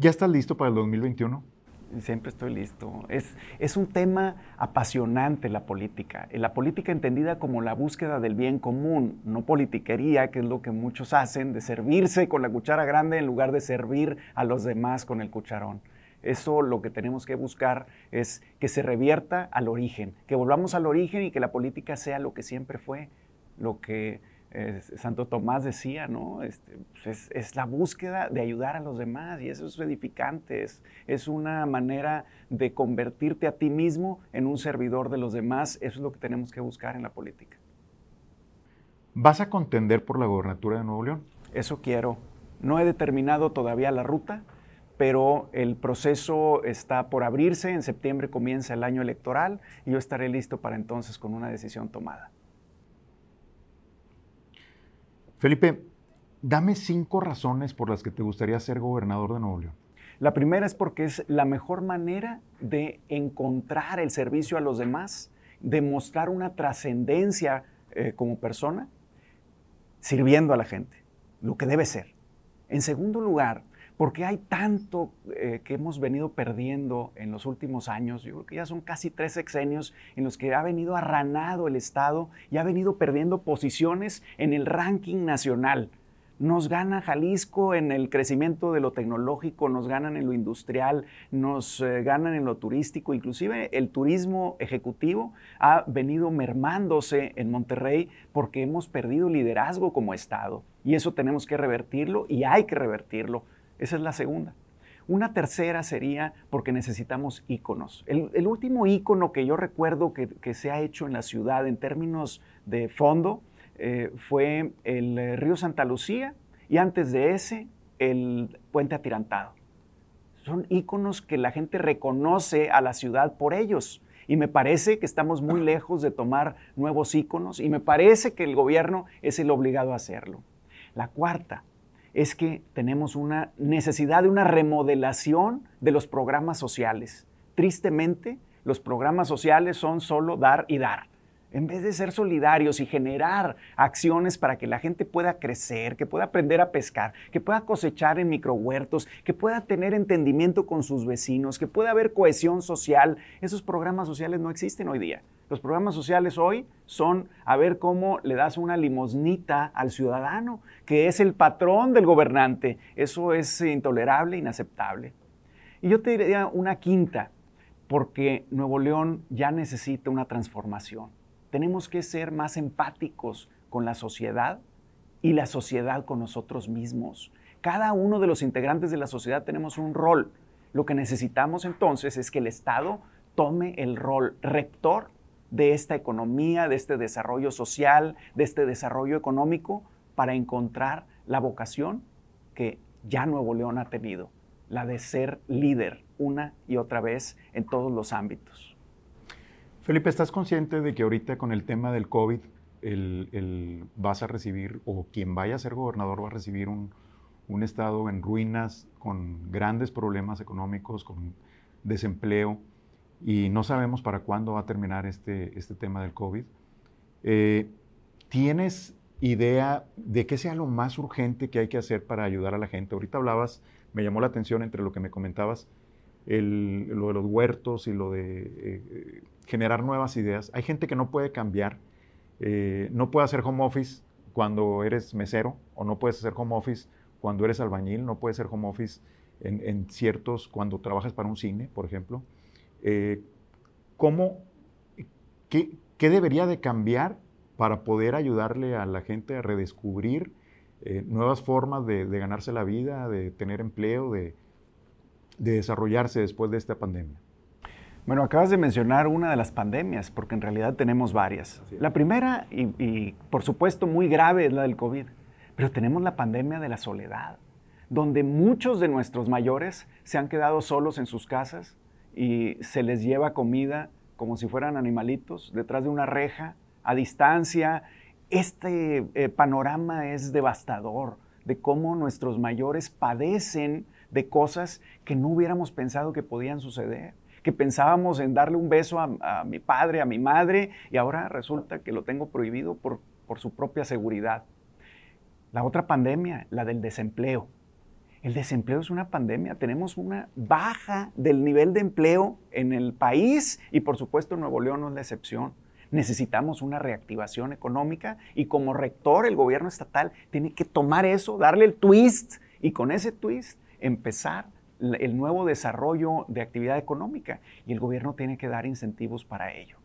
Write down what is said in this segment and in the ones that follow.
¿Ya estás listo para el 2021? Siempre estoy listo. Es, es un tema apasionante la política. La política entendida como la búsqueda del bien común, no politiquería, que es lo que muchos hacen, de servirse con la cuchara grande en lugar de servir a los demás con el cucharón. Eso lo que tenemos que buscar es que se revierta al origen, que volvamos al origen y que la política sea lo que siempre fue, lo que Santo Tomás decía, ¿no? Este, pues es, la búsqueda de ayudar a los demás y eso es edificante, es, una manera de convertirte a ti mismo en un servidor de los demás, eso es lo que tenemos que buscar en la política. ¿Vas a contender por la gobernatura de Nuevo León? Eso quiero. No he determinado todavía la ruta, pero el proceso está por abrirse, en septiembre comienza el año electoral y yo estaré listo para entonces con una decisión tomada. Felipe, dame cinco razones por las que te gustaría ser gobernador de Nuevo León. La primera es porque es la mejor manera de encontrar el servicio a los demás, de mostrar una trascendencia eh, como persona, sirviendo a la gente, lo que debe ser. En segundo lugar, porque hay tanto eh, que hemos venido perdiendo en los últimos años. Yo creo que ya son casi tres sexenios en los que ha venido arranado el Estado y ha venido perdiendo posiciones en el ranking nacional. Nos gana Jalisco en el crecimiento de lo tecnológico, nos ganan en lo industrial, nos eh, ganan en lo turístico, inclusive el turismo ejecutivo ha venido mermándose en Monterrey porque hemos perdido liderazgo como Estado. Y eso tenemos que revertirlo y hay que revertirlo esa es la segunda. Una tercera sería porque necesitamos íconos. El, último ícono que yo recuerdo que, se ha hecho en la ciudad en términos de fondo eh, fue el eh, río Santa Lucía y antes de ese el puente atirantado. Son íconos que la gente reconoce a la ciudad por ellos. Y me parece que estamos muy lejos de tomar nuevos íconos y me parece que el gobierno es el obligado a hacerlo. La cuarta, es que tenemos una necesidad de una remodelación de los programas sociales. Tristemente, los programas sociales son solo dar y dar. En vez de ser solidarios y generar acciones para que la gente pueda crecer, que pueda aprender a pescar, que pueda cosechar en microhuertos, que pueda tener entendimiento con sus vecinos, que pueda haber cohesión social, esos programas sociales no existen hoy día. Los programas sociales hoy son a ver cómo le das una limosnita al ciudadano, que es el patrón del gobernante. Eso es intolerable, inaceptable. Y yo te diría una quinta, porque Nuevo León ya necesita una transformación. Tenemos que ser más empáticos con la sociedad y la sociedad con nosotros mismos. Cada uno de los integrantes de la sociedad tenemos un rol. Lo que necesitamos entonces es que el Estado tome el rol rector de esta economía, de este desarrollo social, de este desarrollo económico, para encontrar la vocación que ya Nuevo León ha tenido, la de ser líder una y otra vez en todos los ámbitos. Felipe, ¿estás consciente de que ahorita con el tema del COVID el, vas a recibir, o quien vaya a ser gobernador va a recibir un, un estado en ruinas, con grandes problemas económicos, con desempleo? Y no sabemos para cuándo va a terminar este, este tema del COVID. Eh, ¿Tienes idea de qué sea lo más urgente que hay que hacer para ayudar a la gente? Ahorita hablabas, me llamó la atención entre lo que me comentabas, lo de los huertos y lo de eh, generar nuevas ideas. Hay gente que no puede cambiar, eh, no puede hacer home office cuando eres mesero o no puedes hacer home office cuando eres albañil, no puedes hacer home office en, en ciertos, cuando trabajas para un cine, por ejemplo. Eh, ¿cómo, qué, debería de cambiar para poder ayudarle a la gente a redescubrir eh, nuevas formas de, ganarse la vida, de tener empleo, de, desarrollarse después de esta pandemia? Bueno, acabas de mencionar una de las pandemias, porque en realidad tenemos varias. La primera, y, y, por supuesto muy grave, es la del COVID, pero tenemos la pandemia de la soledad, donde muchos de nuestros mayores se han quedado solos en sus casas, y se les lleva comida como si fueran animalitos detrás de una reja, a distancia. Este eh, panorama es devastador de cómo nuestros mayores padecen de cosas que no hubiéramos pensado que podían suceder, que pensábamos en darle un beso a, mi padre, a mi madre, y ahora resulta que lo tengo prohibido por su propia seguridad. La otra pandemia, la del desempleo. El desempleo es una pandemia. Tenemos una baja del nivel de empleo en el país y por supuesto Nuevo León no es la excepción. Necesitamos una reactivación económica y como rector el gobierno estatal tiene que tomar eso, darle el twist y con ese twist empezar el nuevo desarrollo de actividad económica y el gobierno tiene que dar incentivos para ello.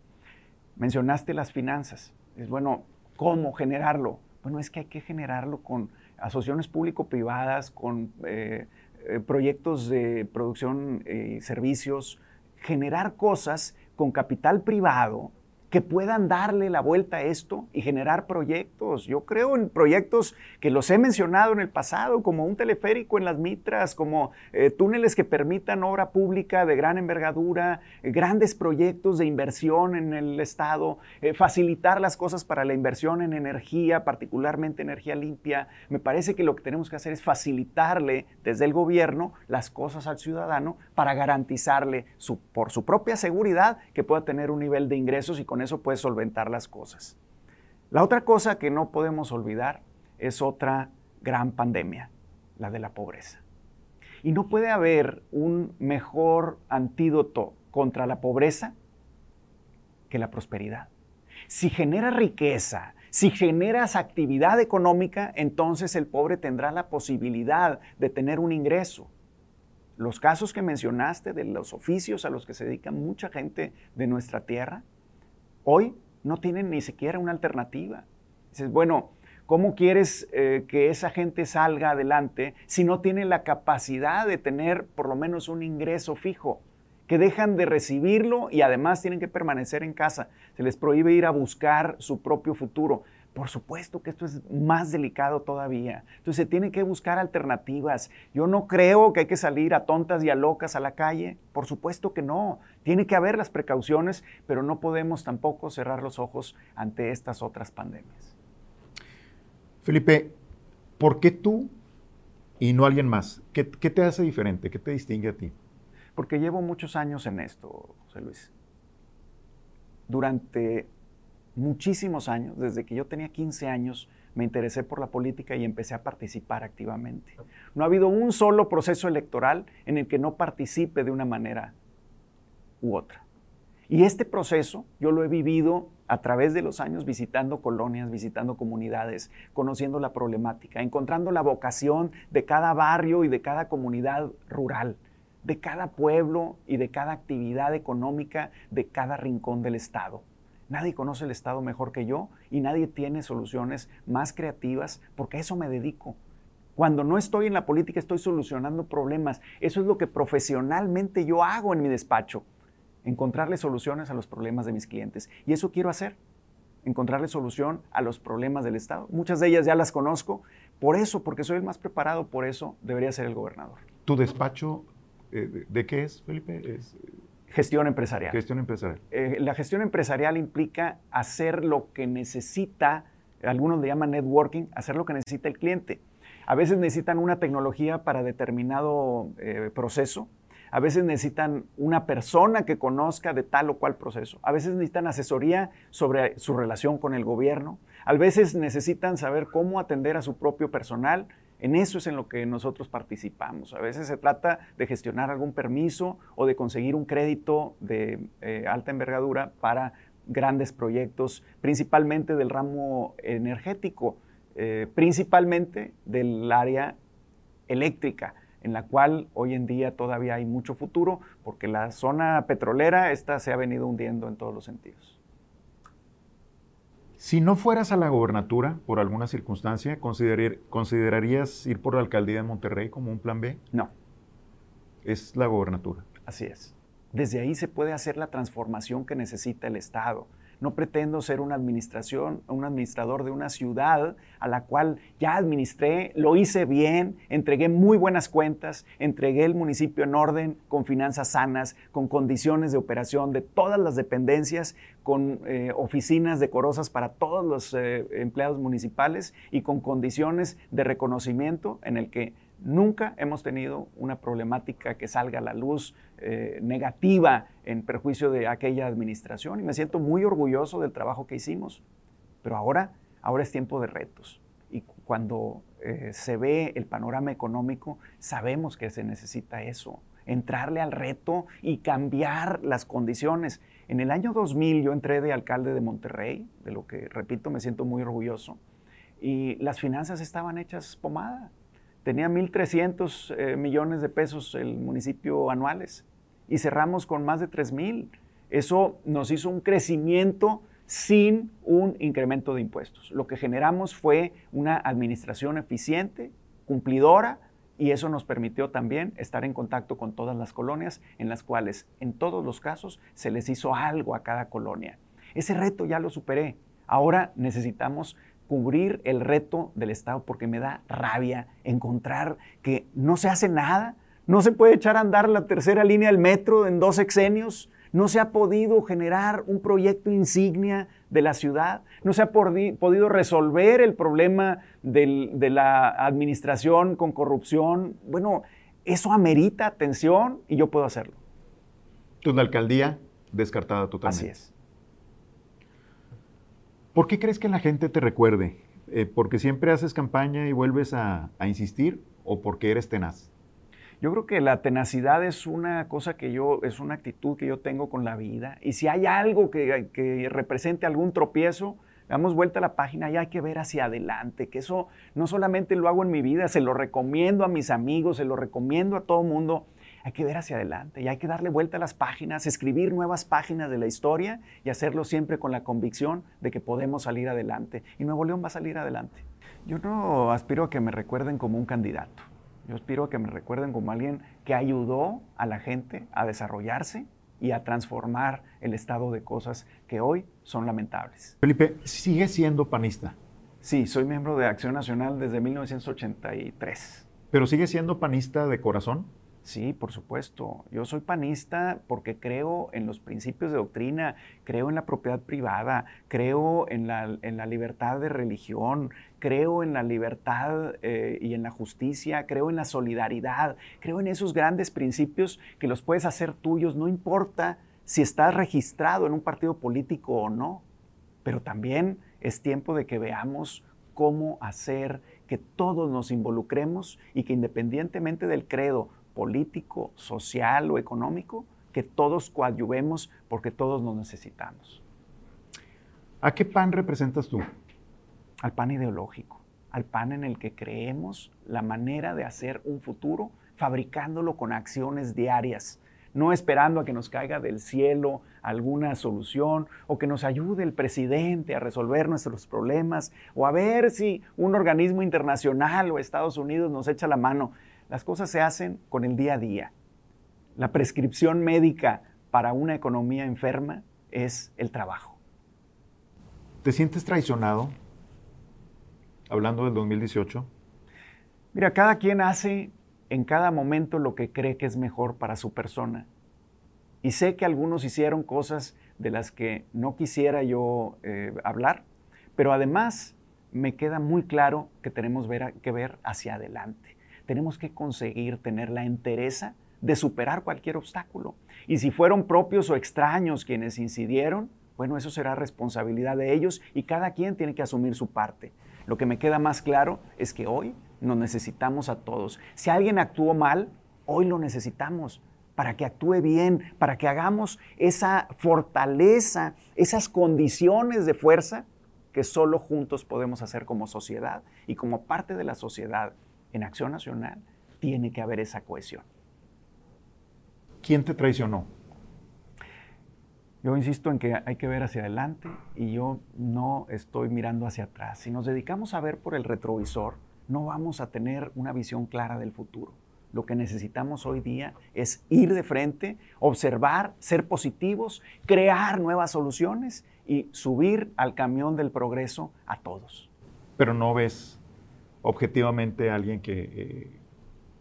Mencionaste las finanzas. Es bueno, ¿cómo generarlo? Bueno, es que hay que generarlo con asociaciones público-privadas, con eh, eh, proyectos de producción y servicios, generar cosas con capital privado que puedan darle la vuelta a esto y generar proyectos. Yo creo en proyectos que los he mencionado en el pasado, como un teleférico en las Mitras, como eh, túneles que permitan obra pública de gran envergadura, eh, grandes proyectos de inversión en el Estado, eh, facilitar las cosas para la inversión en energía, particularmente energía limpia. Me parece que lo que tenemos que hacer es facilitarle desde el gobierno las cosas al ciudadano para garantizarle por su propia seguridad que pueda tener un nivel de ingresos y con eso puede solventar las cosas. La otra cosa que no podemos olvidar es otra gran pandemia, la de la pobreza. Y no puede haber un mejor antídoto contra la pobreza que la prosperidad. Si generas riqueza, si generas actividad económica, entonces el pobre tendrá la posibilidad de tener un ingreso. Los casos que mencionaste de los oficios a los que se dedica mucha gente de nuestra tierra, hoy no tienen ni siquiera una alternativa. Dices, bueno, ¿cómo quieres eh, que esa gente salga adelante si no tiene la capacidad de tener por lo menos un ingreso fijo? Que dejan de recibirlo y además tienen que permanecer en casa. Se les prohíbe ir a buscar su propio futuro. Por supuesto que esto es más delicado todavía. Entonces se tiene que buscar alternativas. Yo no creo que hay que salir a tontas y a locas a la calle. Por supuesto que no. Tiene que haber las precauciones, pero no podemos tampoco cerrar los ojos ante estas otras pandemias. Felipe, ¿por qué tú y no alguien más? ¿Qué, qué te hace diferente? ¿Qué te distingue a ti? Porque llevo muchos años en esto, José Luis. Durante muchísimos años, desde que yo tenía 15 años, me interesé por la política y empecé a participar activamente. No ha habido un solo proceso electoral en el que no participe de una manera u otra. Y este proceso yo lo he vivido a través de los años visitando colonias, visitando comunidades, conociendo la problemática, encontrando la vocación de cada barrio y de cada comunidad rural, de cada pueblo y de cada actividad económica de cada rincón del Estado. Nadie conoce el Estado mejor que yo y nadie tiene soluciones más creativas porque a eso me dedico. Cuando no estoy en la política estoy solucionando problemas. Eso es lo que profesionalmente yo hago en mi despacho. Encontrarle soluciones a los problemas de mis clientes. Y eso quiero hacer. Encontrarle solución a los problemas del Estado. Muchas de ellas ya las conozco. Por eso, porque soy el más preparado, por eso debería ser el gobernador. ¿Tu despacho eh, de qué es, Felipe? Es, Gestión empresarial. Gestión empresarial. Eh, la gestión empresarial implica hacer lo que necesita, algunos le llaman networking, hacer lo que necesita el cliente. A veces necesitan una tecnología para determinado eh, proceso, a veces necesitan una persona que conozca de tal o cual proceso, a veces necesitan asesoría sobre su relación con el gobierno, a veces necesitan saber cómo atender a su propio personal en eso es en lo que nosotros participamos. A veces se trata de gestionar algún permiso o de conseguir un crédito de eh, alta envergadura para grandes proyectos, principalmente del ramo energético, eh, principalmente del área eléctrica en la cual hoy en día todavía hay mucho futuro, porque la zona petrolera esta se ha venido hundiendo en todos los sentidos. Si no fueras a la gobernatura por alguna circunstancia, ¿considerarías ir por la alcaldía de Monterrey como un plan B? No. Es la gobernatura. Así es. Desde ahí se puede hacer la transformación que necesita el Estado. No pretendo ser una administración, un administrador de una ciudad a la cual ya administré, lo hice bien, entregué muy buenas cuentas, entregué el municipio en orden, con finanzas sanas, con condiciones de operación de todas las dependencias, con eh, oficinas decorosas para todos los eh, empleados municipales y con condiciones de reconocimiento en el que Nunca hemos tenido una problemática que salga a la luz eh, negativa en perjuicio de aquella administración y me siento muy orgulloso del trabajo que hicimos. Pero ahora, ahora es tiempo de retos. Y cuando eh, se ve el panorama económico, sabemos que se necesita eso, entrarle al reto y cambiar las condiciones. En el año 2000 yo entré de alcalde de Monterrey, de lo que, repito, me siento muy orgulloso, y las finanzas estaban hechas pomada. Tenía 1.300 eh, millones de pesos el municipio anuales y cerramos con más de 3.000. Eso nos hizo un crecimiento sin un incremento de impuestos. Lo que generamos fue una administración eficiente, cumplidora, y eso nos permitió también estar en contacto con todas las colonias en las cuales en todos los casos se les hizo algo a cada colonia. Ese reto ya lo superé. Ahora necesitamos cubrir el reto del Estado porque me da rabia encontrar que no se hace nada, no se puede echar a andar la tercera línea del metro en dos exenios, no se ha podido generar un proyecto insignia de la ciudad, no se ha podido resolver el problema de la administración con corrupción. Bueno, eso amerita atención y yo puedo hacerlo. Tu alcaldía descartada totalmente. Así es. ¿Por qué crees que la gente te recuerde? Eh, ¿Porque siempre haces campaña y vuelves a, insistir o porque eres tenaz? Yo creo que la tenacidad es una cosa que yo, es una actitud que yo tengo con la vida. Y si hay algo que, que represente algún tropiezo, damos vuelta a la página y hay que ver hacia adelante, que eso no solamente lo hago en mi vida, se lo recomiendo a mis amigos, se lo recomiendo a todo mundo. Hay que ver hacia adelante y hay que darle vuelta a las páginas, escribir nuevas páginas de la historia y hacerlo siempre con la convicción de que podemos salir adelante. Y Nuevo León va a salir adelante. Yo no aspiro a que me recuerden como un candidato. Yo aspiro a que me recuerden como alguien que ayudó a la gente a desarrollarse y a transformar el estado de cosas que hoy son lamentables. Felipe, ¿sigue siendo panista? Sí, soy miembro de Acción Nacional desde 1983. ¿Pero sigue siendo panista de corazón? Sí, por supuesto. Yo soy panista porque creo en los principios de doctrina, creo en la propiedad privada, creo en la, en la libertad de religión, creo en la libertad eh, y en la justicia, creo en la solidaridad, creo en esos grandes principios que los puedes hacer tuyos, no importa si estás registrado en un partido político o no. Pero también es tiempo de que veamos cómo hacer que todos nos involucremos y que independientemente del credo, político, social o económico, que todos coadyuvemos porque todos nos necesitamos. ¿A qué pan representas tú? Al pan ideológico, al pan en el que creemos la manera de hacer un futuro, fabricándolo con acciones diarias, no esperando a que nos caiga del cielo alguna solución o que nos ayude el presidente a resolver nuestros problemas o a ver si un organismo internacional o Estados Unidos nos echa la mano. Las cosas se hacen con el día a día. La prescripción médica para una economía enferma es el trabajo. ¿Te sientes traicionado? Hablando del 2018. Mira, cada quien hace en cada momento lo que cree que es mejor para su persona. Y sé que algunos hicieron cosas de las que no quisiera yo eh, hablar, pero además me queda muy claro que tenemos que ver hacia adelante tenemos que conseguir tener la entereza de superar cualquier obstáculo. Y si fueron propios o extraños quienes incidieron, bueno, eso será responsabilidad de ellos y cada quien tiene que asumir su parte. Lo que me queda más claro es que hoy nos necesitamos a todos. Si alguien actuó mal, hoy lo necesitamos para que actúe bien, para que hagamos esa fortaleza, esas condiciones de fuerza que solo juntos podemos hacer como sociedad y como parte de la sociedad en Acción Nacional tiene que haber esa cohesión. ¿Quién te traicionó? Yo insisto en que hay que ver hacia adelante y yo no estoy mirando hacia atrás. Si nos dedicamos a ver por el retrovisor, no vamos a tener una visión clara del futuro. Lo que necesitamos hoy día es ir de frente, observar, ser positivos, crear nuevas soluciones y subir al camión del progreso a todos. Pero no ves objetivamente alguien que eh,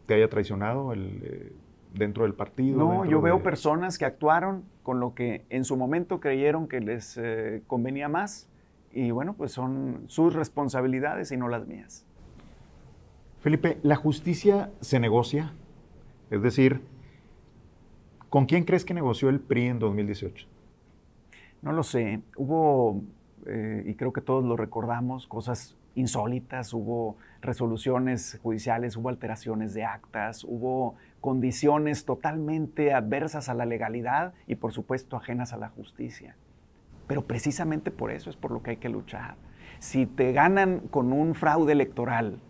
te haya traicionado eh, dentro del partido? No, yo veo personas que actuaron con lo que en su momento creyeron que les eh, convenía más y bueno, pues son sus responsabilidades y no las mías. Felipe, ¿la justicia se negocia? Es decir, ¿con quién crees que negoció el PRI en 2018? No lo sé. Hubo, y creo que todos lo recordamos, cosas insólitas, hubo resoluciones judiciales, hubo alteraciones de actas, hubo condiciones totalmente adversas a la legalidad y por supuesto ajenas a la justicia. Pero precisamente por eso es por lo que hay que luchar. Si te ganan con un fraude electoral,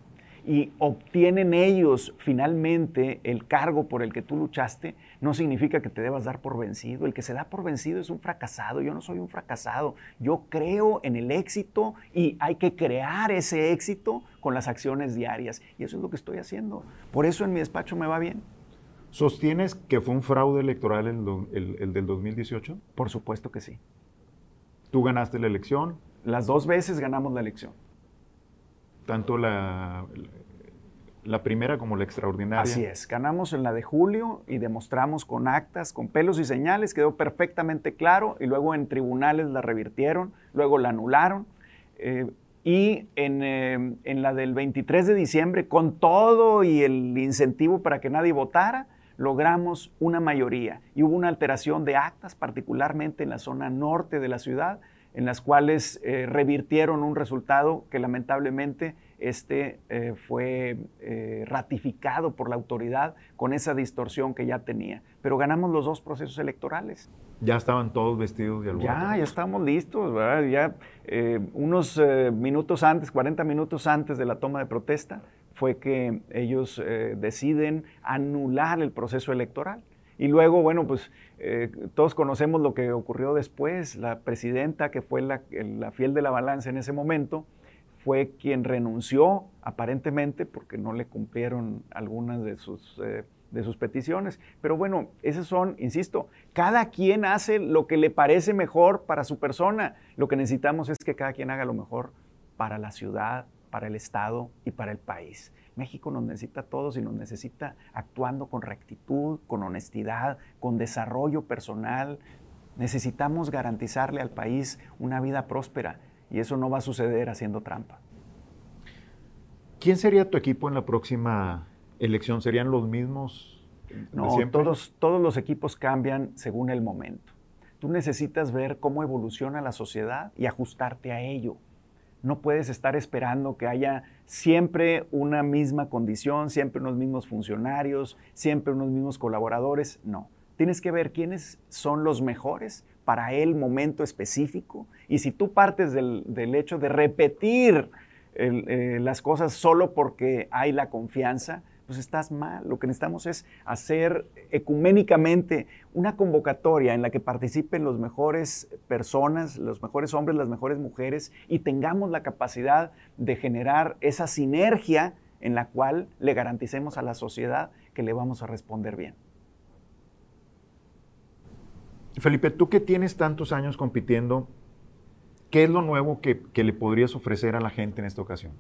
y obtienen ellos finalmente el cargo por el que tú luchaste, no significa que te debas dar por vencido. El que se da por vencido es un fracasado. Yo no soy un fracasado. Yo creo en el éxito y hay que crear ese éxito con las acciones diarias. Y eso es lo que estoy haciendo. Por eso en mi despacho me va bien. ¿Sostienes que fue un fraude electoral el, el del 2018? Por supuesto que sí. ¿Tú ganaste la elección? Las dos veces ganamos la elección tanto la, la primera como la extraordinaria. Así es, ganamos en la de julio y demostramos con actas, con pelos y señales, quedó perfectamente claro y luego en tribunales la revirtieron, luego la anularon. Eh, y en, eh, en, la del 23 de diciembre, con todo y el incentivo para que nadie votara, logramos una mayoría. Y hubo una alteración de actas, particularmente en la zona norte de la ciudad, en las cuales eh, revirtieron un resultado que lamentablemente este, eh, fue eh, ratificado por la autoridad con esa distorsión que ya tenía. Pero ganamos los dos procesos electorales. Ya estaban todos vestidos de Ya, ya estamos listos, ¿verdad? Ya unos minutos antes, 40 minutos antes de la toma de protesta, fue que ellos deciden anular el proceso electoral. Y luego, bueno, pues eh, todos conocemos lo que ocurrió después. La presidenta, que fue la, fiel de la balanza en ese momento, fue quien renunció aparentemente porque no le cumplieron algunas de sus, eh, de sus peticiones. Pero bueno, esos son, insisto, cada quien hace lo que le parece mejor para su persona. Lo que necesitamos es que cada quien haga lo mejor para la ciudad, para el Estado y para el país. México nos necesita a todos y nos necesita actuando con rectitud, con honestidad, con desarrollo personal. Necesitamos garantizarle al país una vida próspera y eso no va a suceder haciendo trampa. ¿Quién sería tu equipo en la próxima elección? ¿Serían los mismos? No, todos, todos los equipos cambian según el momento. Tú necesitas ver cómo evoluciona la sociedad y ajustarte a ello. No puedes estar esperando que haya siempre una misma condición, siempre unos mismos funcionarios, siempre unos mismos colaboradores. No. Tienes que ver quiénes son los mejores para el momento específico. Y si tú partes del, hecho de repetir eh, las cosas solo porque hay la confianza, pues estás mal. Lo que necesitamos es hacer ecuménicamente una convocatoria en la que participen los mejores personas, los mejores hombres, las mejores mujeres y tengamos la capacidad de generar esa sinergia en la cual le garanticemos a la sociedad que le vamos a responder bien. Felipe, tú que tienes tantos años compitiendo, ¿qué es lo nuevo que, que le podrías ofrecer a la gente en esta ocasión?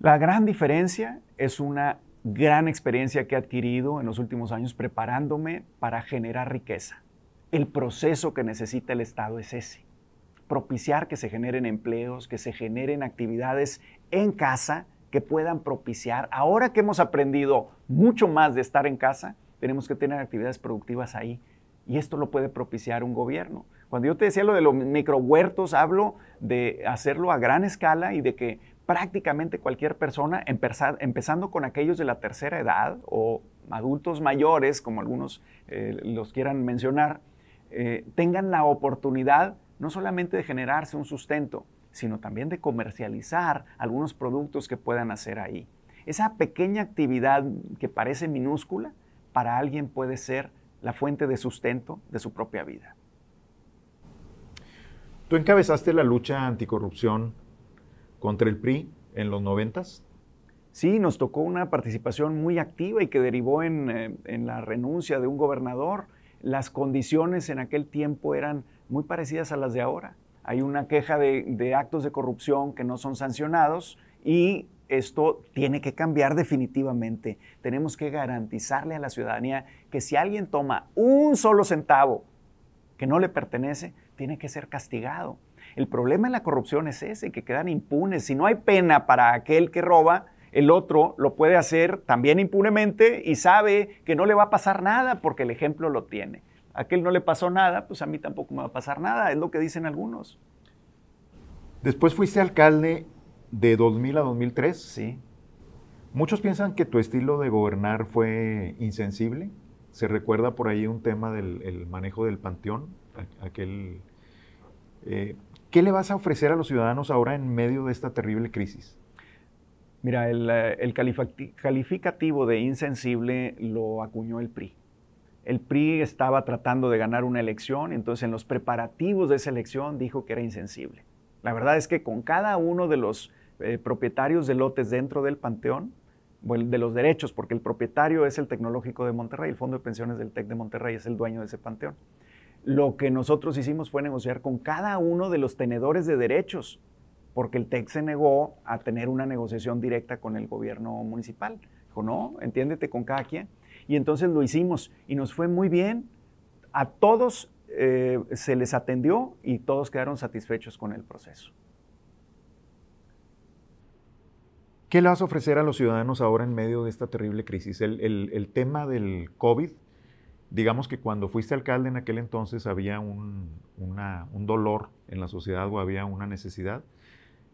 La gran diferencia es una gran experiencia que he adquirido en los últimos años preparándome para generar riqueza. El proceso que necesita el Estado es ese. Propiciar que se generen empleos, que se generen actividades en casa que puedan propiciar. Ahora que hemos aprendido mucho más de estar en casa, tenemos que tener actividades productivas ahí. Y esto lo puede propiciar un gobierno. Cuando yo te decía lo de los microhuertos, hablo de hacerlo a gran escala y de que prácticamente cualquier persona, empezando con aquellos de la tercera edad o adultos mayores, como algunos eh, los quieran mencionar, eh, tengan la oportunidad no solamente de generarse un sustento, sino también de comercializar algunos productos que puedan hacer ahí. Esa pequeña actividad que parece minúscula, para alguien puede ser la fuente de sustento de su propia vida. Tú encabezaste la lucha anticorrupción contra el PRI en los noventas? Sí, nos tocó una participación muy activa y que derivó en, eh, la renuncia de un gobernador. Las condiciones en aquel tiempo eran muy parecidas a las de ahora. Hay una queja de, de actos de corrupción que no son sancionados y esto tiene que cambiar definitivamente. Tenemos que garantizarle a la ciudadanía que si alguien toma un solo centavo que no le pertenece, tiene que ser castigado. El problema en la corrupción es ese, que quedan impunes. Si no hay pena para aquel que roba, el otro lo puede hacer también impunemente y sabe que no le va a pasar nada porque el ejemplo lo tiene. Aquel no le pasó nada, pues a mí tampoco me va a pasar nada, es lo que dicen algunos. Después fuiste alcalde de 2000 a 2003. Sí. Muchos piensan que tu estilo de gobernar fue insensible. Se recuerda por ahí un tema del el manejo del panteón, aquel... Eh, ¿Qué le vas a ofrecer a los ciudadanos ahora en medio de esta terrible crisis? Mira, el, eh, calificativo de insensible lo acuñó el PRI. El PRI estaba tratando de ganar una elección, entonces en los preparativos de esa elección dijo que era insensible. La verdad es que con cada uno de los eh, propietarios de lotes dentro del panteón, de los derechos, porque el propietario es el Tecnológico de Monterrey, el Fondo de Pensiones del TEC de Monterrey es el dueño de ese panteón. Lo que nosotros hicimos fue negociar con cada uno de los tenedores de derechos, porque el TEC se negó a tener una negociación directa con el gobierno municipal. Dijo, no, entiéndete con cada quien. Y entonces lo hicimos y nos fue muy bien. A todos eh, se les atendió y todos quedaron satisfechos con el proceso. ¿Qué le vas a ofrecer a los ciudadanos ahora en medio de esta terrible crisis? El, tema del COVID, digamos que cuando fuiste alcalde en aquel entonces había un, dolor en la sociedad o había una necesidad.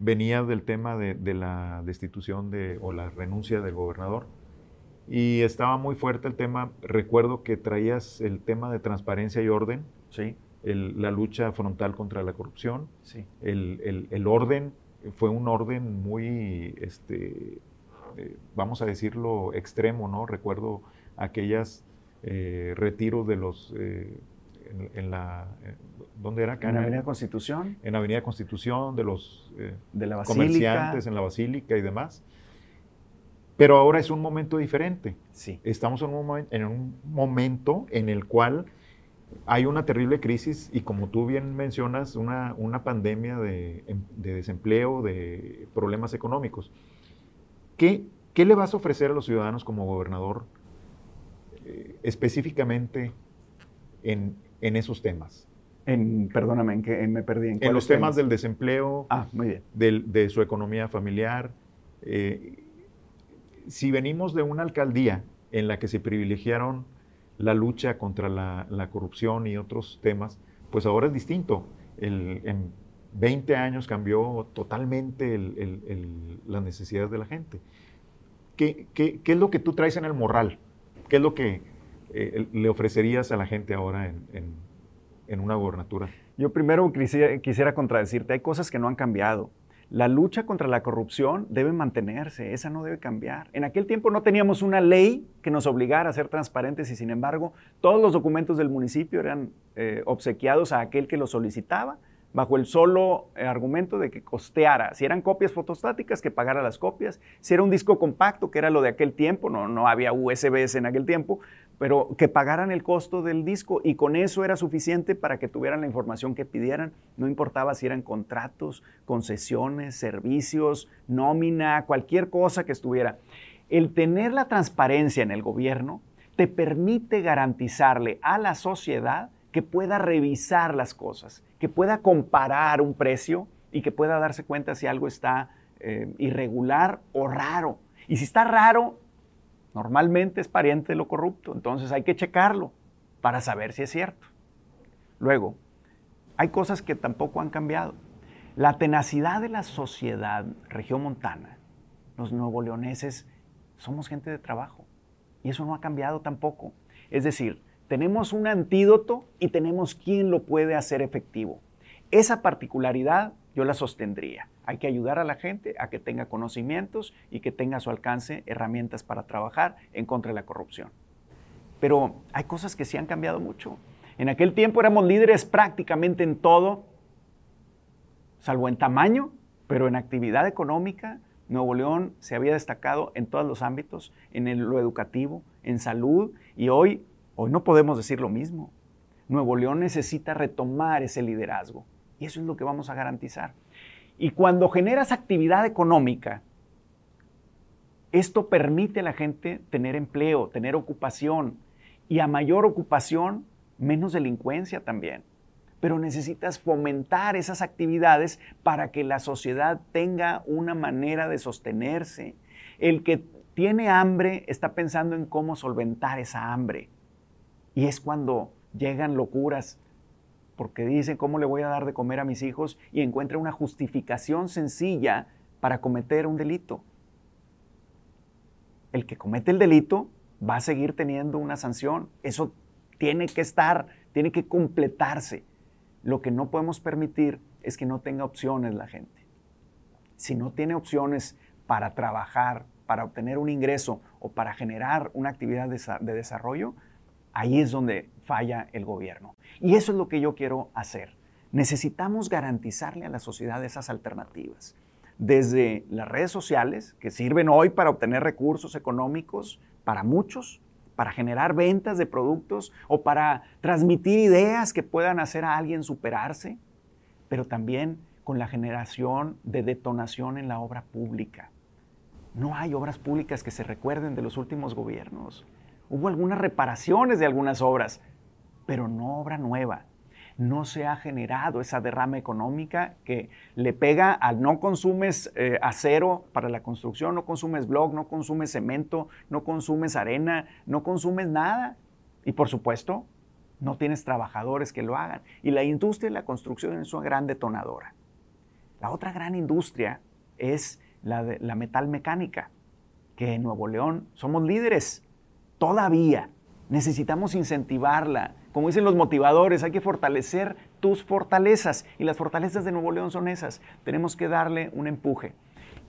Venía del tema de, la destitución de, o la renuncia del gobernador y estaba muy fuerte el tema. Recuerdo que traías el tema de transparencia y orden, sí. la lucha frontal contra la corrupción, sí. el orden fue un orden muy, este, eh, vamos a decirlo, extremo, ¿no? Recuerdo aquellas eh, retiros de los, eh, en, la, ¿dónde era? En la Avenida Constitución. En la Avenida Constitución, de los de la comerciantes en la Basílica y demás. Pero ahora es un momento diferente. Sí. Estamos en un, en un momento en el cual hay una terrible crisis y como tú bien mencionas, una, una pandemia de, em, de, desempleo, de problemas económicos. ¿Qué, ¿Qué, le vas a ofrecer a los ciudadanos como gobernador eh, específicamente en, en, esos temas? En, perdóname, en que me perdí. En, los temas, del desempleo, ah, muy bien. Del, de su economía familiar. Eh, si venimos de una alcaldía en la que se privilegiaron la lucha contra la, corrupción y otros temas, pues ahora es distinto. en 20 años cambió totalmente las necesidades de la gente. ¿Qué, es lo que tú traes en el moral? ¿Qué es lo que eh, le ofrecerías a la gente ahora en, en una gobernatura? Yo primero quisiera, quisiera contradecirte, hay cosas que no han cambiado. La lucha contra la corrupción debe mantenerse, esa no debe cambiar. En aquel tiempo no teníamos una ley que nos obligara a ser transparentes y sin embargo todos los documentos del municipio eran eh, obsequiados a aquel que los solicitaba bajo el solo eh, argumento de que costeara. Si eran copias fotostáticas, que pagara las copias. Si era un disco compacto, que era lo de aquel tiempo, no, no había USBs en aquel tiempo, pero que pagaran el costo del disco y con eso era suficiente para que tuvieran la información que pidieran. No importaba si eran contratos, concesiones, servicios, nómina, cualquier cosa que estuviera. El tener la transparencia en el gobierno te permite garantizarle a la sociedad que pueda revisar las cosas, que pueda comparar un precio y que pueda darse cuenta si algo está eh, irregular o raro. Y si está raro, normalmente es pariente de lo corrupto, entonces hay que checarlo para saber si es cierto. Luego, hay cosas que tampoco han cambiado. La tenacidad de la sociedad regiomontana, los nuevo leoneses, somos gente de trabajo y eso no ha cambiado tampoco. Es decir, tenemos un antídoto y tenemos quién lo puede hacer efectivo. Esa particularidad yo la sostendría. Hay que ayudar a la gente a que tenga conocimientos y que tenga a su alcance herramientas para trabajar en contra de la corrupción. Pero hay cosas que sí han cambiado mucho. En aquel tiempo éramos líderes prácticamente en todo, salvo en tamaño, pero en actividad económica, Nuevo León se había destacado en todos los ámbitos, en lo educativo, en salud, y hoy Hoy no podemos decir lo mismo. Nuevo León necesita retomar ese liderazgo y eso es lo que vamos a garantizar. Y cuando generas actividad económica, esto permite a la gente tener empleo, tener ocupación y a mayor ocupación, menos delincuencia también. Pero necesitas fomentar esas actividades para que la sociedad tenga una manera de sostenerse. El que tiene hambre está pensando en cómo solventar esa hambre. Y es cuando llegan locuras, porque dicen, ¿cómo le voy a dar de comer a mis hijos? Y encuentra una justificación sencilla para cometer un delito. El que comete el delito va a seguir teniendo una sanción. Eso tiene que estar, tiene que completarse. Lo que no podemos permitir es que no tenga opciones la gente. Si no tiene opciones para trabajar, para obtener un ingreso o para generar una actividad de desarrollo, ahí es donde falla el gobierno. Y eso es lo que yo quiero hacer. Necesitamos garantizarle a la sociedad esas alternativas. Desde las redes sociales, que sirven hoy para obtener recursos económicos para muchos, para generar ventas de productos o para transmitir ideas que puedan hacer a alguien superarse, pero también con la generación de detonación en la obra pública. No hay obras públicas que se recuerden de los últimos gobiernos. Hubo algunas reparaciones de algunas obras, pero no obra nueva. No se ha generado esa derrama económica que le pega al no consumes eh, acero para la construcción, no consumes block, no consumes cemento, no consumes arena, no consumes nada. Y por supuesto, no tienes trabajadores que lo hagan. Y la industria de la construcción es una gran detonadora. La otra gran industria es la, de, la metal mecánica, que en Nuevo León somos líderes. Todavía necesitamos incentivarla. Como dicen los motivadores, hay que fortalecer tus fortalezas. Y las fortalezas de Nuevo León son esas. Tenemos que darle un empuje.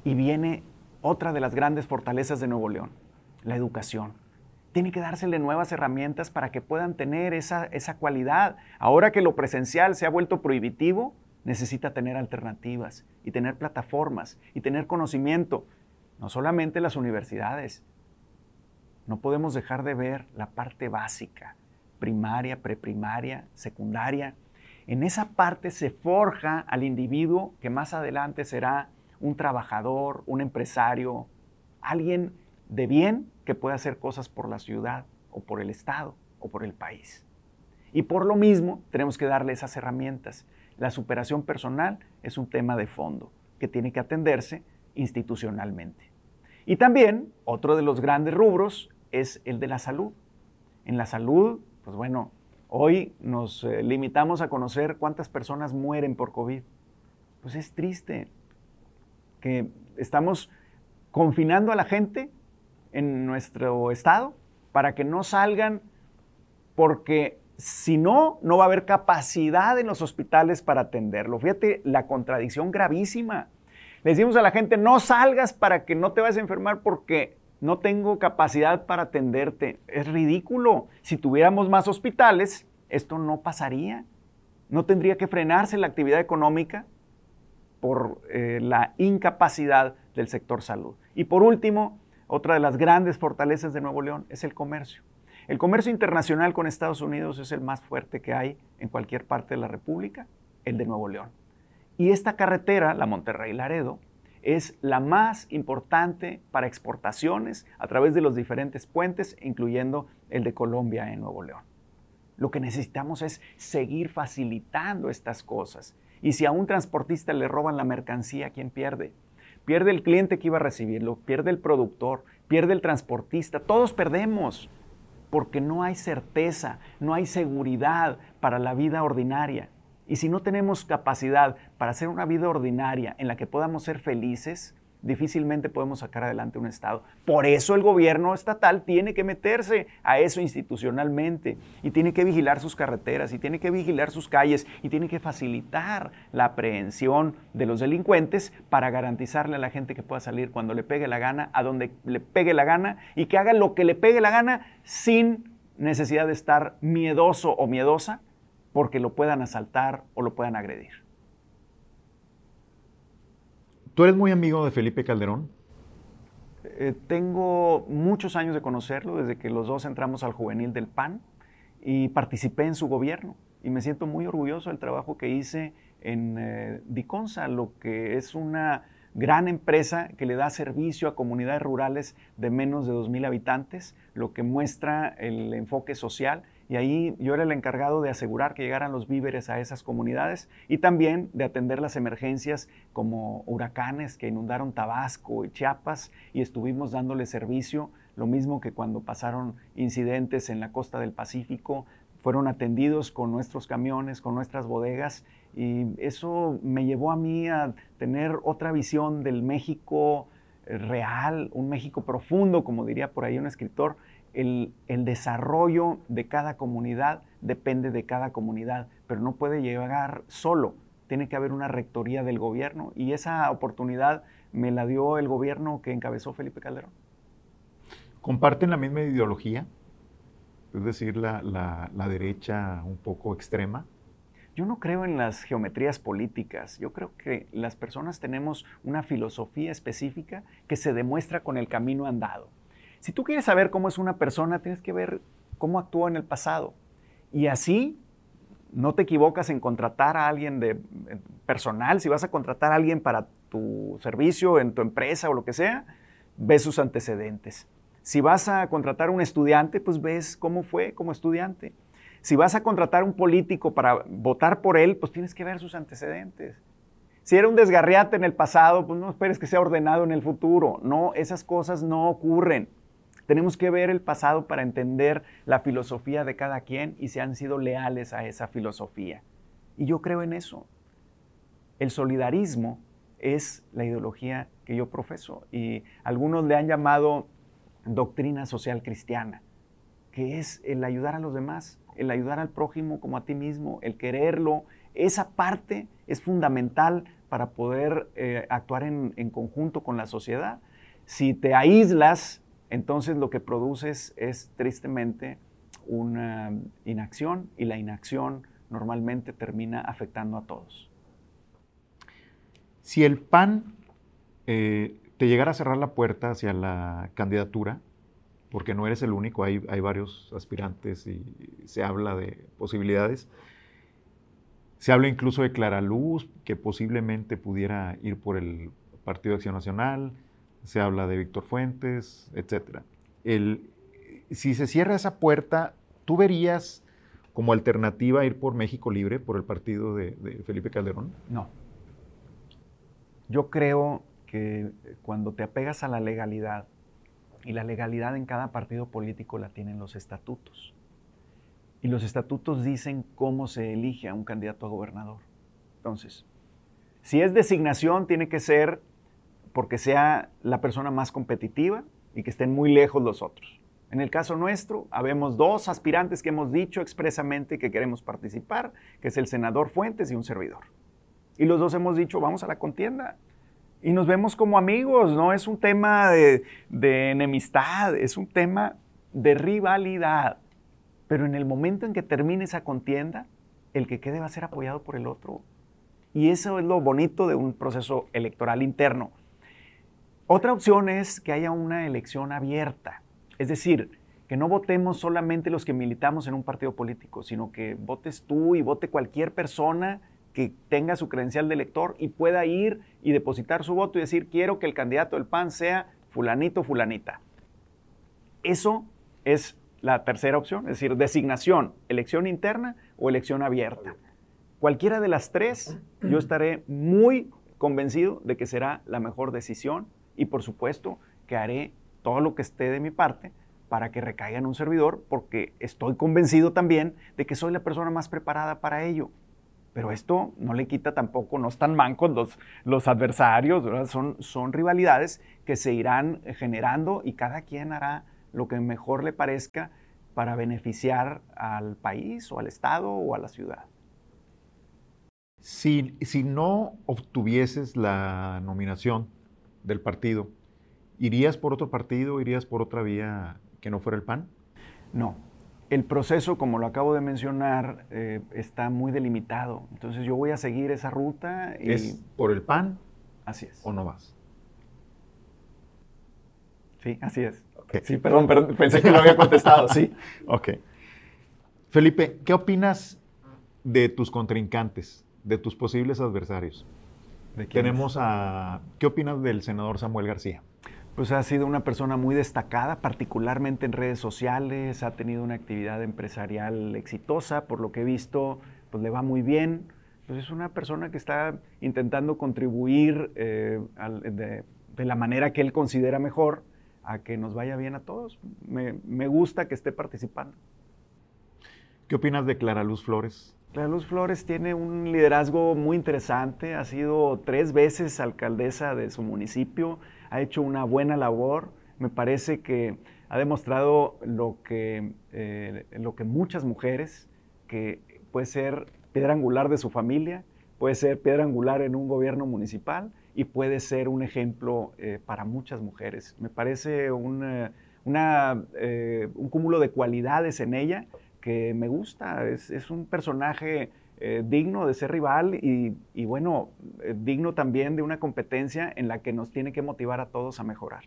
Y viene otra de las grandes fortalezas de Nuevo León, la educación. Tiene que dársele nuevas herramientas para que puedan tener esa, esa cualidad. Ahora que lo presencial se ha vuelto prohibitivo, necesita tener alternativas y tener plataformas y tener conocimiento. No solamente las universidades. No podemos dejar de ver la parte básica, primaria, preprimaria, secundaria. En esa parte se forja al individuo que más adelante será un trabajador, un empresario, alguien de bien que pueda hacer cosas por la ciudad o por el Estado o por el país. Y por lo mismo tenemos que darle esas herramientas. La superación personal es un tema de fondo que tiene que atenderse institucionalmente. Y también otro de los grandes rubros es el de la salud. En la salud, pues bueno, hoy nos eh, limitamos a conocer cuántas personas mueren por COVID. Pues es triste que estamos confinando a la gente en nuestro estado para que no salgan porque si no, no va a haber capacidad en los hospitales para atenderlo. Fíjate la contradicción gravísima. Le decimos a la gente, no salgas para que no te vayas a enfermar porque no tengo capacidad para atenderte. Es ridículo. Si tuviéramos más hospitales, esto no pasaría. No tendría que frenarse la actividad económica por eh, la incapacidad del sector salud. Y por último, otra de las grandes fortalezas de Nuevo León es el comercio. El comercio internacional con Estados Unidos es el más fuerte que hay en cualquier parte de la República, el de Nuevo León. Y esta carretera, la Monterrey-Laredo, es la más importante para exportaciones a través de los diferentes puentes, incluyendo el de Colombia en Nuevo León. Lo que necesitamos es seguir facilitando estas cosas. Y si a un transportista le roban la mercancía, ¿quién pierde? Pierde el cliente que iba a recibirlo, pierde el productor, pierde el transportista, todos perdemos porque no hay certeza, no hay seguridad para la vida ordinaria. Y si no tenemos capacidad para hacer una vida ordinaria en la que podamos ser felices, difícilmente podemos sacar adelante un Estado. Por eso el gobierno estatal tiene que meterse a eso institucionalmente y tiene que vigilar sus carreteras y tiene que vigilar sus calles y tiene que facilitar la aprehensión de los delincuentes para garantizarle a la gente que pueda salir cuando le pegue la gana, a donde le pegue la gana y que haga lo que le pegue la gana sin necesidad de estar miedoso o miedosa porque lo puedan asaltar o lo puedan agredir. ¿Tú eres muy amigo de Felipe Calderón? Eh, tengo muchos años de conocerlo, desde que los dos entramos al juvenil del PAN y participé en su gobierno. Y me siento muy orgulloso del trabajo que hice en eh, Diconsa, lo que es una gran empresa que le da servicio a comunidades rurales de menos de 2.000 habitantes, lo que muestra el enfoque social y ahí yo era el encargado de asegurar que llegaran los víveres a esas comunidades y también de atender las emergencias como huracanes que inundaron Tabasco y Chiapas y estuvimos dándole servicio, lo mismo que cuando pasaron incidentes en la costa del Pacífico, fueron atendidos con nuestros camiones, con nuestras bodegas, y eso me llevó a mí a tener otra visión del México eh, real, un México profundo, como diría por ahí un escritor. El, el, desarrollo de cada comunidad depende de cada comunidad, pero no puede llegar solo. Tiene que haber una rectoría del gobierno y esa oportunidad me la dio el gobierno que encabezó Felipe Calderón. ¿Comparten la misma ideología? Es decir, la, la, derecha un poco extrema. Yo no creo en las geometrías políticas. Yo creo que las personas tenemos una filosofía específica que se demuestra con el camino andado. Si tú quieres saber cómo es una persona, tienes que ver cómo actuó en el pasado. Y así no te equivocas en contratar a alguien de personal. Si vas a contratar a alguien para tu servicio, en tu empresa o lo que sea, ves sus antecedentes. Si vas a contratar a un estudiante, pues ves cómo fue como estudiante. Si vas a contratar a un político para votar por él, pues tienes que ver sus antecedentes. Si era un desgarriate en el pasado, pues no esperes que sea ordenado en el futuro. No, esas cosas no ocurren. Tenemos que ver el pasado para entender la filosofía de cada quien y si han sido leales a esa filosofía. Y yo creo en eso. El solidarismo es la ideología que yo profeso y algunos le han llamado doctrina social cristiana, que es el ayudar a los demás, el ayudar al prójimo como a ti mismo, el quererlo. Esa parte es fundamental para poder eh, actuar en, en conjunto con la sociedad. Si te aíslas, entonces lo que produces es tristemente una inacción y la inacción normalmente termina afectando a todos. Si el PAN eh, te llegara a cerrar la puerta hacia la candidatura, porque no eres el único, hay, hay varios aspirantes y se habla de posibilidades. Se habla incluso de Clara Luz, que posiblemente pudiera ir por el Partido de Acción Nacional, se habla de Víctor Fuentes, etc. El, si se cierra esa puerta, ¿tú verías como alternativa ir por México Libre, por el partido de, de Felipe Calderón? No. Yo creo que cuando te apegas a la legalidad, y la legalidad en cada partido político la tienen los estatutos. Y los estatutos dicen cómo se elige a un candidato a gobernador. Entonces, si es designación, tiene que ser porque sea la persona más competitiva y que estén muy lejos los otros. En el caso nuestro, habemos dos aspirantes que hemos dicho expresamente que queremos participar, que es el senador Fuentes y un servidor. Y los dos hemos dicho, vamos a la contienda, y nos vemos como amigos, no es un tema de, enemistad, es un tema de rivalidad. Pero en el momento en que termine esa contienda, el que quede va a ser apoyado por el otro. Y eso es lo bonito de un proceso electoral interno. Otra opción es que haya una elección abierta, es decir, que no votemos solamente los que militamos en un partido político, sino que votes tú y vote cualquier persona que tenga su credencial de elector y pueda ir y depositar su voto y decir, quiero que el candidato del PAN sea fulanito, fulanita. Eso es la tercera opción, es decir, designación, elección interna o elección abierta. Cualquiera de las tres, yo estaré muy convencido de que será la mejor decisión y por supuesto que haré todo lo que esté de mi parte para que recaiga en un servidor porque estoy convencido también de que soy la persona más preparada para ello. Pero esto no le quita tampoco, no están mancos los, los adversarios, son, son rivalidades que se irán generando y cada quien hará lo que mejor le parezca para beneficiar al país o al Estado o a la ciudad. Si, si no obtuvieses la nominación del partido, ¿irías por otro partido, irías por otra vía que no fuera el PAN? No, el proceso, como lo acabo de mencionar, eh, está muy delimitado. Entonces yo voy a seguir esa ruta. Y... ¿Es por el PAN? Así es. ¿O no vas? Sí, así es. Sí, perdón, perdón, pensé que lo había contestado, sí. Ok. Felipe, ¿qué opinas de tus contrincantes, de tus posibles adversarios? ¿De Tenemos a... ¿Qué opinas del senador Samuel García? pues ha sido una persona muy destacada, particularmente en redes sociales, ha tenido una actividad empresarial exitosa, por lo que he visto, pues le va muy bien. Pues es una persona que está intentando contribuir eh, de, la manera que él considera mejor a que nos vaya bien a todos. Me, me gusta que esté participando. ¿Qué opinas de Clara Luz Flores? Clara Luz Flores tiene un liderazgo muy interesante, ha sido tres veces alcaldesa de su municipio, ha hecho una buena labor, me parece que ha demostrado lo que, eh, lo que muchas mujeres, que puede ser piedra angular de su familia, puede ser piedra angular en un gobierno municipal y puede ser un ejemplo eh, para muchas mujeres. Me parece eh, un cúmulo de cualidades en ella que me gusta. Es, un personaje eh, digno de ser rival y, bueno, digno también de una competencia en la que nos tiene que motivar a todos a mejorar.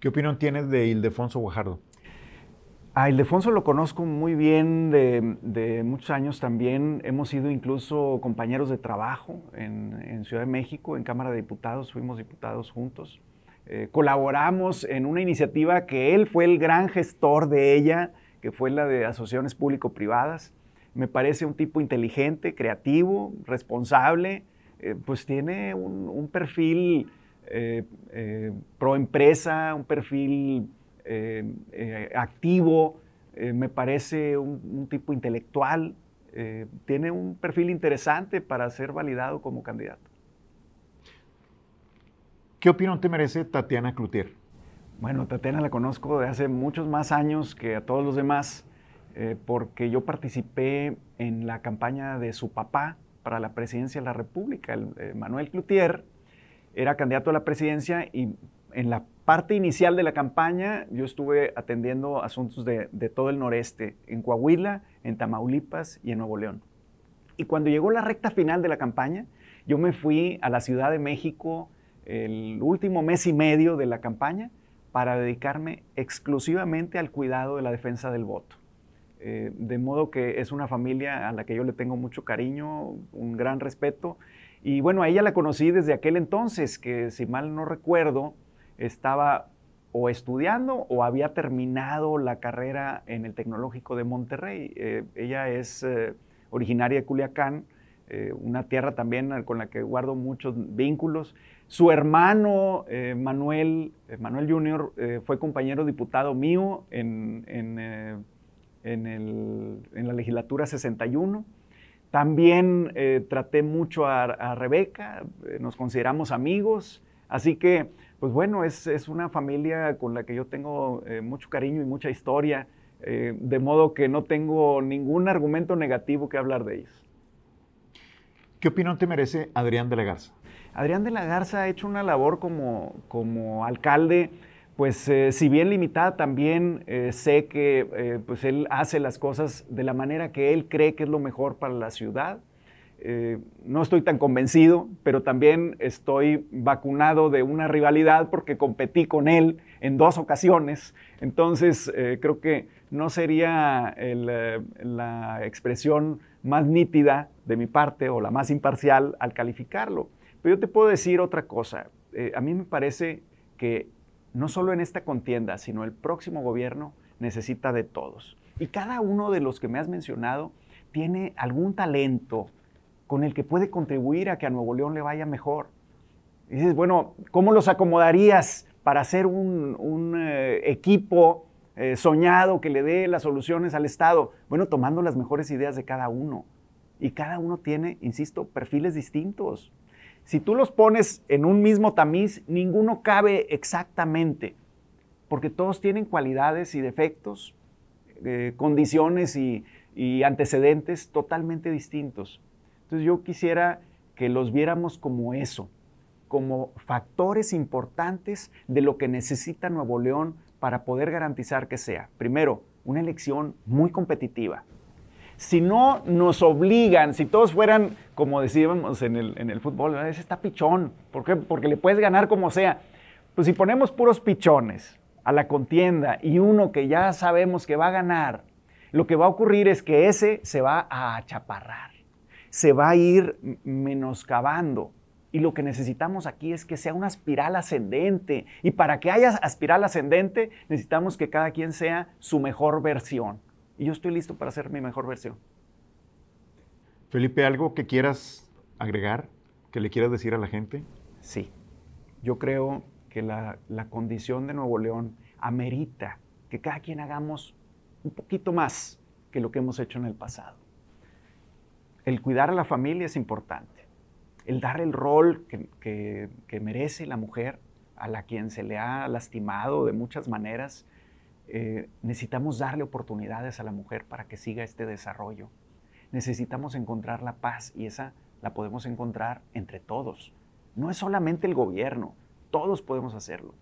¿Qué opinión tienes de Ildefonso Guajardo? A Ildefonso lo conozco muy bien de, muchos años también. Hemos sido incluso compañeros de trabajo en, Ciudad de México, en Cámara de Diputados, fuimos diputados juntos. Eh, colaboramos en una iniciativa que él fue el gran gestor de ella, que fue la de asociaciones público-privadas. Me parece un tipo inteligente, creativo, responsable, eh, pues tiene un, perfil eh, pro empresa, un perfil eh, eh, activo, eh, me parece un, tipo intelectual, tiene un perfil interesante para ser validado como candidato. ¿Qué opinión te merece Tatiana Cloutier? Bueno, Tatiana la conozco de hace muchos más años que a todos los demás, porque yo participé en la campaña de su papá para la presidencia de la República, Manuel Cloutier, era candidato a la presidencia y en la parte inicial de la campaña yo estuve atendiendo asuntos de, todo el noreste, en Coahuila, en Tamaulipas y en Nuevo León. Y cuando llegó la recta final de la campaña, yo me fui a la Ciudad de México el último mes y medio de la campaña para dedicarme exclusivamente al cuidado de la defensa del voto. Eh, de modo que es una familia a la que yo le tengo mucho cariño, un gran respeto. Y bueno, a ella la conocí desde aquel entonces, que si mal no recuerdo, estaba o estudiando o había terminado la carrera en el Tecnológico de Monterrey. Eh, ella es eh, originaria de Culiacán, una tierra también con la que guardo muchos vínculos. Su hermano Manuel, Manuel Jr. fue compañero diputado mío en, en, la legislatura 61. También traté mucho a, Rebeca, nos consideramos amigos, así que pues bueno, es, una familia con la que yo tengo eh, mucho cariño y mucha historia, eh, de modo que no tengo ningún argumento negativo que hablar de ellos. ¿Qué opinión te merece Adrián de la Garza? Adrián de la Garza ha hecho una labor como, como alcalde, pues eh, si bien limitada, también sé que pues él hace las cosas de la manera que él cree que es lo mejor para la ciudad. Eh, no estoy tan convencido, pero también estoy vacunado de una rivalidad porque competí con él en dos ocasiones. Entonces, eh, creo que no sería eh, la expresión más nítida de mi parte o la más imparcial al calificarlo. Pero yo te puedo decir otra cosa. a mí me parece que no solo en esta contienda, sino el próximo gobierno necesita de todos. Y cada uno de los que me has mencionado tiene algún talento, con el que puede contribuir a que a Nuevo León le vaya mejor. Y dices, bueno, ¿cómo los acomodarías para hacer un, eh, equipo eh, soñado que le dé las soluciones al Estado? Bueno, tomando las mejores ideas de cada uno. Y cada uno tiene, insisto, perfiles distintos. Si tú los pones en un mismo tamiz, ninguno cabe exactamente, porque todos tienen cualidades y defectos, eh, condiciones y antecedentes totalmente distintos. Entonces yo quisiera que los viéramos como eso, como factores importantes de lo que necesita Nuevo León para poder garantizar que sea, primero, una elección muy competitiva. Si no nos obligan, si todos fueran, como decíamos en el, en el fútbol, ese está pichón, ¿por qué? Porque le puedes ganar como sea. Pues si ponemos puros pichones a la contienda y uno que ya sabemos que va a ganar, lo que va a ocurrir es que ese se va a achaparrar se va a ir menoscabando. Y lo que necesitamos aquí es que sea una espiral ascendente. Y para que haya espiral ascendente, necesitamos que cada quien sea su mejor versión. Y yo estoy listo para ser mi mejor versión. Felipe, ¿algo que quieras agregar, que le quieras decir a la gente? Sí. Yo creo que la, la condición de Nuevo León amerita que cada quien hagamos un poquito más que lo que hemos hecho en el pasado. El cuidar a la familia es importante. El dar el rol que, merece la mujer, a la quien se le ha lastimado de muchas maneras, eh, necesitamos darle oportunidades a la mujer para que siga este desarrollo. Necesitamos encontrar la paz y esa la podemos encontrar entre todos. No es solamente el gobierno, todos podemos hacerlo.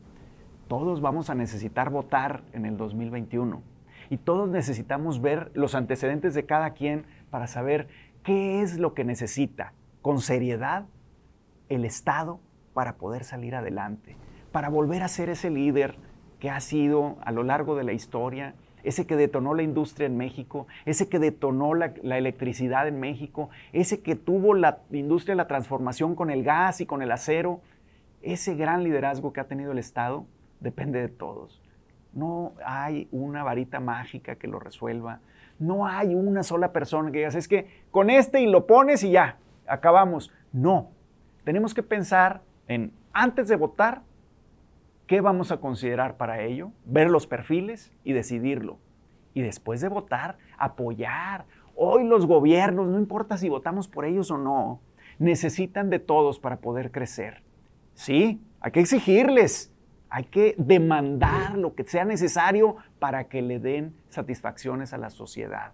Todos vamos a necesitar votar en el 2021 y todos necesitamos ver los antecedentes de cada quien para saber qué es lo que necesita con seriedad el Estado para poder salir adelante, para volver a ser ese líder que ha sido a lo largo de la historia, ese que detonó la industria en México, ese que detonó la, electricidad en México, ese que tuvo la industria la transformación con el gas y con el acero, ese gran liderazgo que ha tenido el Estado depende de todos. No hay una varita mágica que lo resuelva. No hay una sola persona que digas, es que con este y lo pones y ya, acabamos. No, tenemos que pensar en, antes de votar, qué vamos a considerar para ello, ver los perfiles y decidirlo. Y después de votar, apoyar. Hoy los gobiernos, no importa si votamos por ellos o no, necesitan de todos para poder crecer. Sí, hay que exigirles, hay que demandar lo que sea necesario para que le den satisfacciones a la sociedad,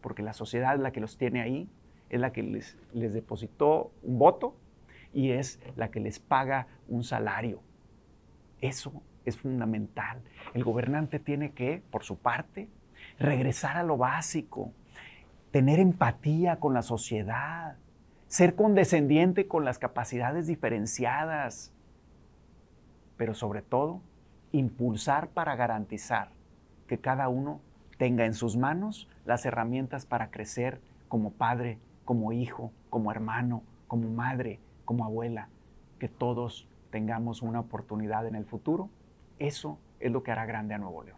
porque la sociedad es la que los tiene ahí, es la que les, les depositó un voto y es la que les paga un salario. Eso es fundamental. El gobernante tiene que, por su parte, regresar a lo básico, tener empatía con la sociedad, ser condescendiente con las capacidades diferenciadas, pero sobre todo impulsar para garantizar que cada uno tenga en sus manos las herramientas para crecer como padre, como hijo, como hermano, como madre, como abuela, que todos tengamos una oportunidad en el futuro. Eso es lo que hará grande a Nuevo León.